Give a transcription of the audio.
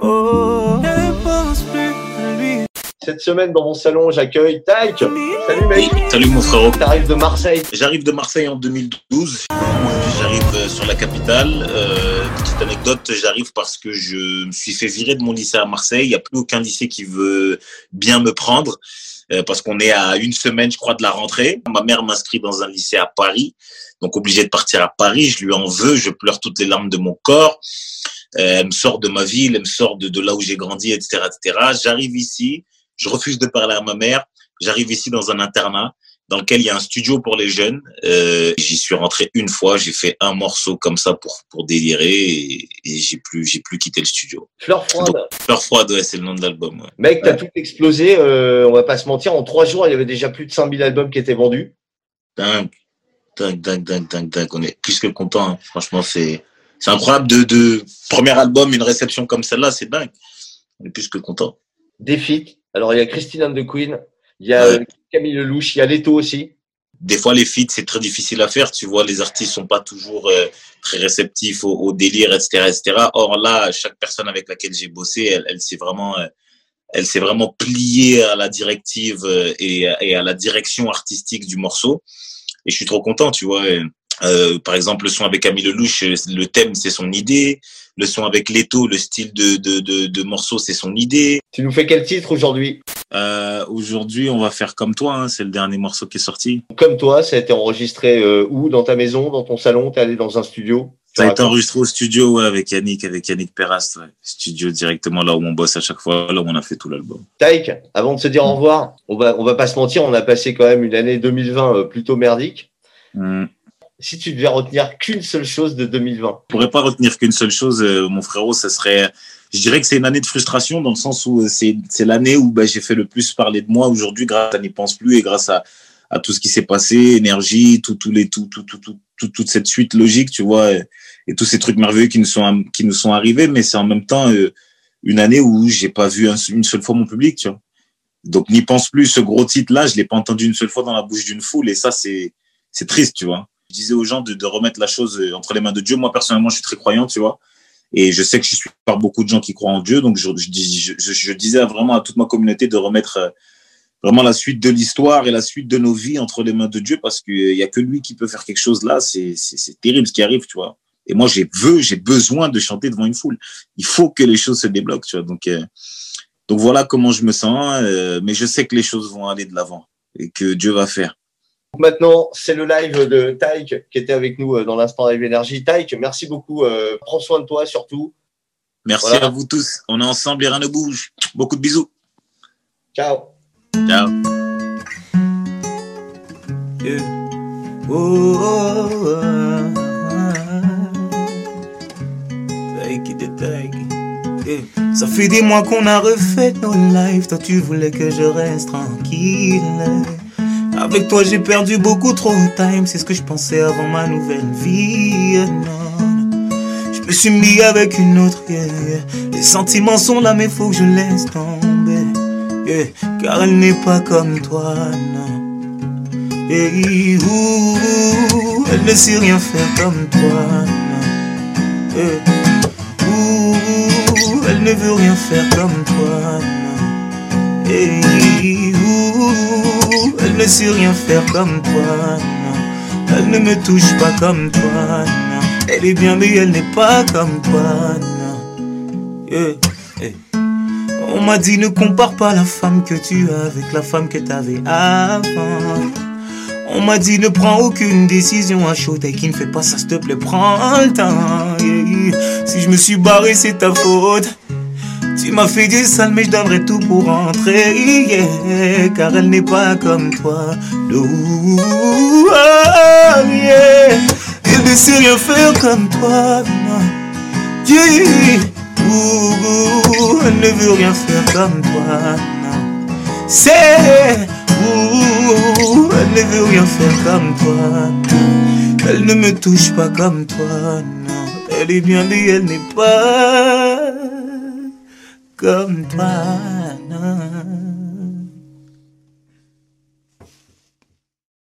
Oh, Cette semaine, dans mon salon, j'accueille Taïk. Salut mec. Salut mon frérot. T'arrives de Marseille. J'arrive de Marseille en 2012. J'arrive euh, sur la capitale. Euh, petite anecdote, j'arrive parce que je me suis fait virer de mon lycée à Marseille. Il n'y a plus aucun lycée qui veut bien me prendre euh, parce qu'on est à une semaine, je crois, de la rentrée. Ma mère m'inscrit dans un lycée à Paris, donc obligé de partir à Paris. Je lui en veux, je pleure toutes les larmes de mon corps. Euh, elle me sort de ma ville, elle me sort de, de là où j'ai grandi, etc., etc. J'arrive ici, je refuse de parler à ma mère. J'arrive ici dans un internat dans lequel il y a un studio pour les jeunes. Euh, j'y suis rentré une fois, j'ai fait un morceau comme ça pour pour délirer et, et j'ai plus j'ai plus quitté le studio. Fleur froide. Fleur froide, ouais, c'est le nom de l'album. Ouais. Mec, t'as tout explosé. euh, on va pas se mentir. En trois jours, il y avait déjà plus de 5000 albums qui étaient vendus. Dingue, dingue, dingue, dingue, dingue, dingue. On est plus que content. hein. Franchement, c'est c'est incroyable de de premier album, une réception comme celle-là, c'est dingue. On est plus que content. Des feats. Alors, il y a Christine and the Queen. Il y a Ouais. euh, Camille Lelouch. Il y a Leto aussi. des fois les feats c'est très difficile à faire tu vois les artistes sont pas toujours euh, très réceptifs au, au délire etc etc or là chaque personne avec laquelle j'ai bossé elle, elle s'est vraiment euh, elle s'est vraiment pliée à la directive euh, et, et à la direction artistique du morceau et je suis trop content tu vois Et, euh, par exemple le son avec Camille Lelouch euh, le thème c'est son idée le son avec Leto le style de de, de, de morceau c'est son idée Tu nous fais quel titre aujourd'hui? Euh, aujourd'hui on va faire comme toi hein, c'est le dernier morceau qui est sorti Comme toi, ça a été enregistré euh, où? Dans ta maison Dans ton salon? T'es allé dans un studio? Ça a été enregistré au studio ouais, avec Yannick, avec Yannick Perrast, ouais. studio directement là où on bosse à chaque fois, là où on a fait tout l'album. Taïk, avant de se dire au revoir, on va, on va pas se mentir, on a passé quand même une année 2020 euh, plutôt merdique. Hmm. Si tu devais retenir qu'une seule chose de 2020, Je pourrais pas retenir qu'une seule chose, euh, mon frérot, ça serait, je dirais que c'est une année de frustration dans le sens où euh, c'est l'année où bah, j'ai fait le plus parler de moi aujourd'hui grâce à n'y pense plus et grâce à à tout ce qui s'est passé, énergie, tout tous les tout tout tout, tout, tout- toute cette suite logique, tu vois, et, tous ces trucs merveilleux qui nous sont qui nous sont arrivés, mais c'est en même temps euh, une année où j'ai pas vu un- une seule fois mon public, tu vois. Donc n'y pense plus, ce gros titre là, je l'ai pas entendu une seule fois dans la bouche d'une foule et ça c'est triste, tu vois. Je disais aux gens de, remettre la chose euh, entre les mains de Dieu. Moi personnellement, je suis très croyant, tu vois. Et je sais que je suis par beaucoup de gens qui croient en Dieu, donc je, je, dis- je, je- je disais vraiment à toute ma communauté de remettre euh, vraiment la suite de l'histoire et la suite de nos vies entre les mains de Dieu, parce qu'il y a que lui qui peut faire quelque chose là. C'est terrible ce qui arrive, tu vois. Et moi, j'ai veux, j'ai besoin de chanter devant une foule. Il faut que les choses se débloquent, tu vois. Donc, euh, voilà comment je me sens. euh, mais je sais que les choses vont aller de l'avant et que Dieu va faire. Maintenant, c'est le live de Taïk qui était avec nous euh, dans l'instant Live Énergie. Taïk, merci beaucoup. euh, prends soin de toi surtout. Merci Voilà. à vous tous. On est ensemble et rien ne bouge. Beaucoup de bisous. Ciao. Ciao. Yeah. Oh, oh, oh, it. Yeah. Ça fait des mois qu'on a refait nos lives. Toi, tu voulais que je reste tranquille. Avec toi, j'ai perdu beaucoup trop de time. C'est ce que je pensais avant ma nouvelle vie. Je me suis mis avec une autre. yeah. Les sentiments sont là, mais faut que je laisse tomber. Car elle n'est pas comme toi. Et ouh, elle ne sait rien faire comme toi. elle ne veut rien faire comme toi. Elle ne sait rien faire comme toi. non. Elle ne me touche pas comme toi. non. Elle est bien, mais elle n'est pas comme toi. non. Eh, eh. On m'a dit ne compare pas la femme que tu as avec la femme que t'avais avant. On m'a dit ne prends aucune décision à chaud et qui ne fait pas ça, s'il te plaît, prends le temps. Si je me suis barré, c'est ta faute. Tu m'as fait du sale, mais je donnerai tout pour rentrer. Car elle n'est pas comme toi. No, ah, yeah. Elle ne sait rien faire comme toi. Yeah. Ouh, elle ne veut rien faire comme toi. C'est elle ne veut rien faire comme toi. Elle ne me touche pas comme toi, non. Elle est bien mais elle n'est pas comme toi, non.